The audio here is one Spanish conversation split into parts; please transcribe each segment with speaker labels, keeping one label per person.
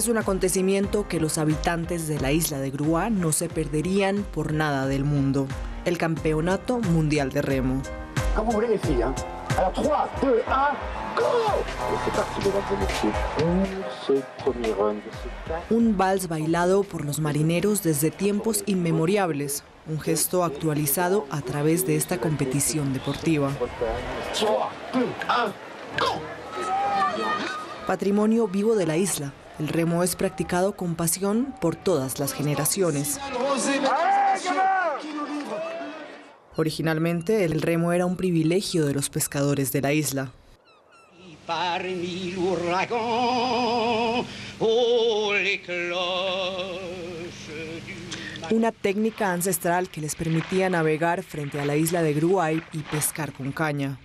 Speaker 1: Es un acontecimiento que los habitantes de la isla de Grúa no se perderían por nada del mundo. El Campeonato Mundial de Remo.
Speaker 2: Como vous voulez les filles. Hein. Alors 3, 2, 1, go c'est parti de
Speaker 1: Un vals bailado por los marineros desde tiempos inmemoriales, un gesto actualizado a través de esta competición deportiva.
Speaker 2: 3, 2, 1, go
Speaker 1: Patrimonio vivo de la isla, el remo es practicado con pasión por todas las generaciones. Originalmente, el remo era un privilegio de los pescadores de la isla. Una técnica ancestral que les permitía navegar frente a la isla de Gruay y pescar con caña.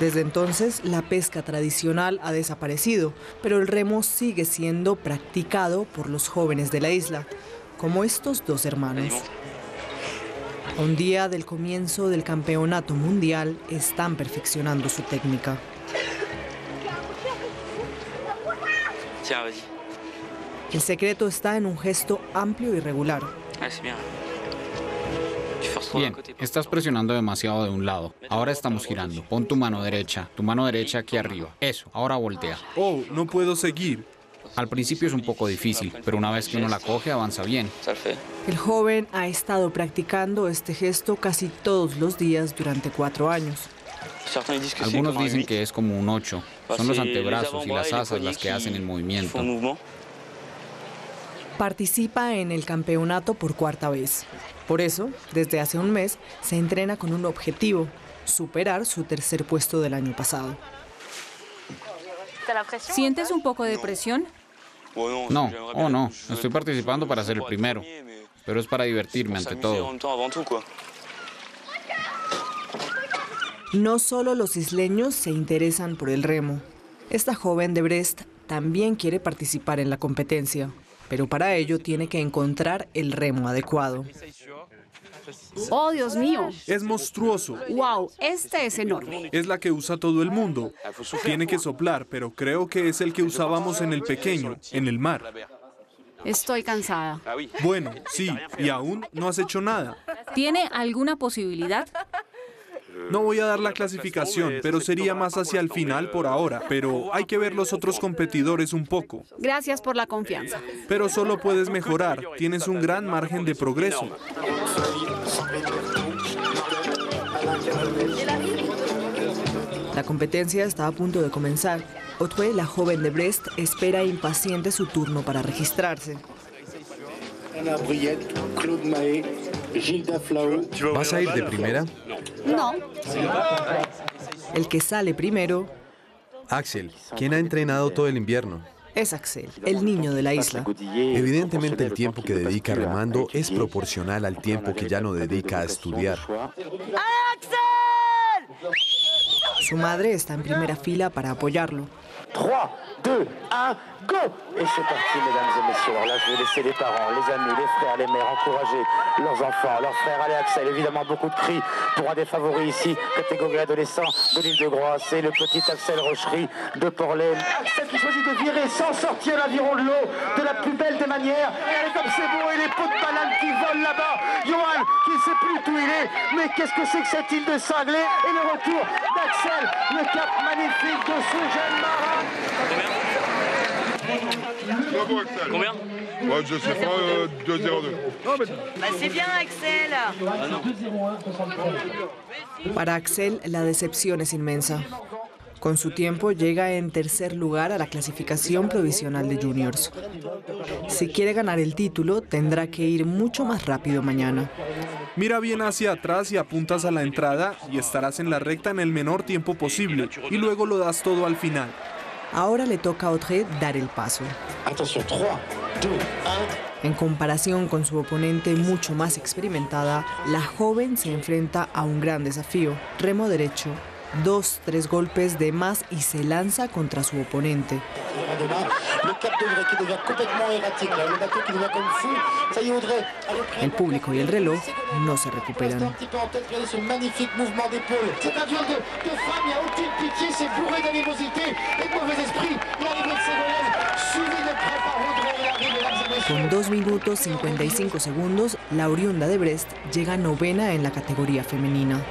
Speaker 1: Desde entonces, la pesca tradicional ha desaparecido, pero el remo sigue siendo practicado por los jóvenes de la isla, como estos dos hermanos. Un día del comienzo del campeonato mundial, están perfeccionando su técnica. El secreto está en un gesto amplio y regular.
Speaker 3: Bien, estás presionando demasiado de un lado. Ahora estamos girando. Pon tu mano derecha, tu mano derecha aquí arriba. Eso, ahora voltea.
Speaker 4: Oh, no puedo seguir.
Speaker 3: Al principio es un poco difícil, pero una vez que uno la coge, avanza bien.
Speaker 1: El joven ha estado practicando este gesto casi todos los días durante cuatro años.
Speaker 3: Algunos dicen que es como un 8. Son los antebrazos y las asas las que hacen el movimiento.
Speaker 1: Participa en el campeonato por cuarta vez. Por eso, desde hace un mes, se entrena con un objetivo, superar su tercer puesto del año pasado.
Speaker 5: ¿Sientes un poco de presión?
Speaker 3: No, oh no, estoy participando para ser el primero, pero es para divertirme ante todo.
Speaker 1: No solo los isleños se interesan por el remo. Esta joven de Brest también quiere participar en la competencia, pero para ello tiene que encontrar el remo adecuado.
Speaker 5: Oh, Dios mío.
Speaker 4: Es monstruoso.
Speaker 5: Wow, este es enorme.
Speaker 4: Es la que usa todo el mundo. Tiene que soplar, pero creo que es el que usábamos en el pequeño, en el mar.
Speaker 5: Estoy cansada.
Speaker 4: Bueno, sí, y aún no has hecho nada.
Speaker 5: ¿Tiene alguna posibilidad?
Speaker 4: No voy a dar la clasificación, pero sería más hacia el final por ahora. Pero hay que ver los otros competidores un poco.
Speaker 5: Gracias por la confianza.
Speaker 4: Pero solo puedes mejorar. Tienes un gran margen de progreso.
Speaker 1: La competencia está a punto de comenzar. Otwe, la joven de Brest, espera impaciente su turno para registrarse.
Speaker 6: ¿Vas a ir de primera?
Speaker 5: No.
Speaker 1: El que sale primero
Speaker 6: Axel, ¿quién ha entrenado todo el invierno?
Speaker 1: es Axel, el niño de la isla.
Speaker 6: Evidentemente el tiempo que dedica remando es proporcional al tiempo que ya no dedica a estudiar.
Speaker 1: Su madre está en primera fila para apoyarlo.
Speaker 2: 3, 2, 1, go Et c'est parti, mesdames et messieurs. Alors là, je vais laisser les parents, les amis, les frères, les mères encourager leurs enfants, leurs frères. Allez, Axel, évidemment, beaucoup de cris pour un des favoris ici, catégorie adolescent de l'île de Groix. C'est le petit Axel Rochery de Portland. Axel qui choisit de virer sans sortir l'aviron de l'eau de la plus belle des manières. Regardez comme c'est beau et les pots de banane qui volent là-bas. Johan qui ne sait plus où il est. Mais qu'est-ce que c'est que cette île de cinglés? Et le retour d'Axel, le cap magnifique de ce jeune marin.
Speaker 7: Combien Ouais, je sais pas, euh, 2-0-2.
Speaker 8: Bah c'est bien Axel
Speaker 1: Para Axel, la decepción es inmensa. Con su tiempo llega en tercer lugar a la clasificación provisional de juniors. Si quiere ganar el título, tendrá que ir mucho más rápido mañana.
Speaker 4: Mira bien hacia atrás y apuntas a la entrada y estarás en la recta en el menor tiempo posible y luego lo das todo al final.
Speaker 1: Ahora le toca a Audrey dar el paso.
Speaker 2: Attention, 3, 2, 1.
Speaker 1: En comparación con su oponente mucho más experimentada, la joven se enfrenta a un gran desafío, remo derecho dos, tres golpes de más y se lanza contra su oponente. El público y el reloj no se recuperan. Con 2 minutos 55 segundos, la oriunda de Brest llega novena en la categoría femenina.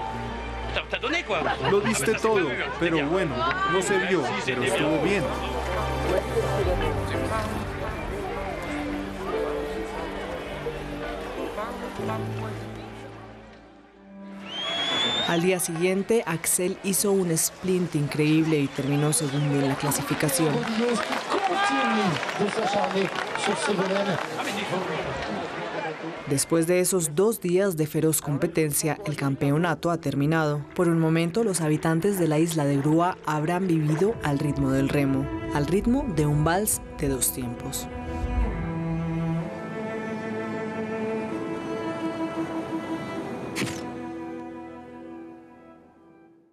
Speaker 4: Lo diste todo, pero bueno, no se vio, pero estuvo bien.
Speaker 1: Al día siguiente, Axel hizo un sprint increíble y terminó segundo en la clasificación. Después de esos dos días de feroz competencia, el campeonato ha terminado. Por un momento, los habitantes de la isla de Grúa habrán vivido al ritmo del remo, al ritmo de un vals de dos tiempos.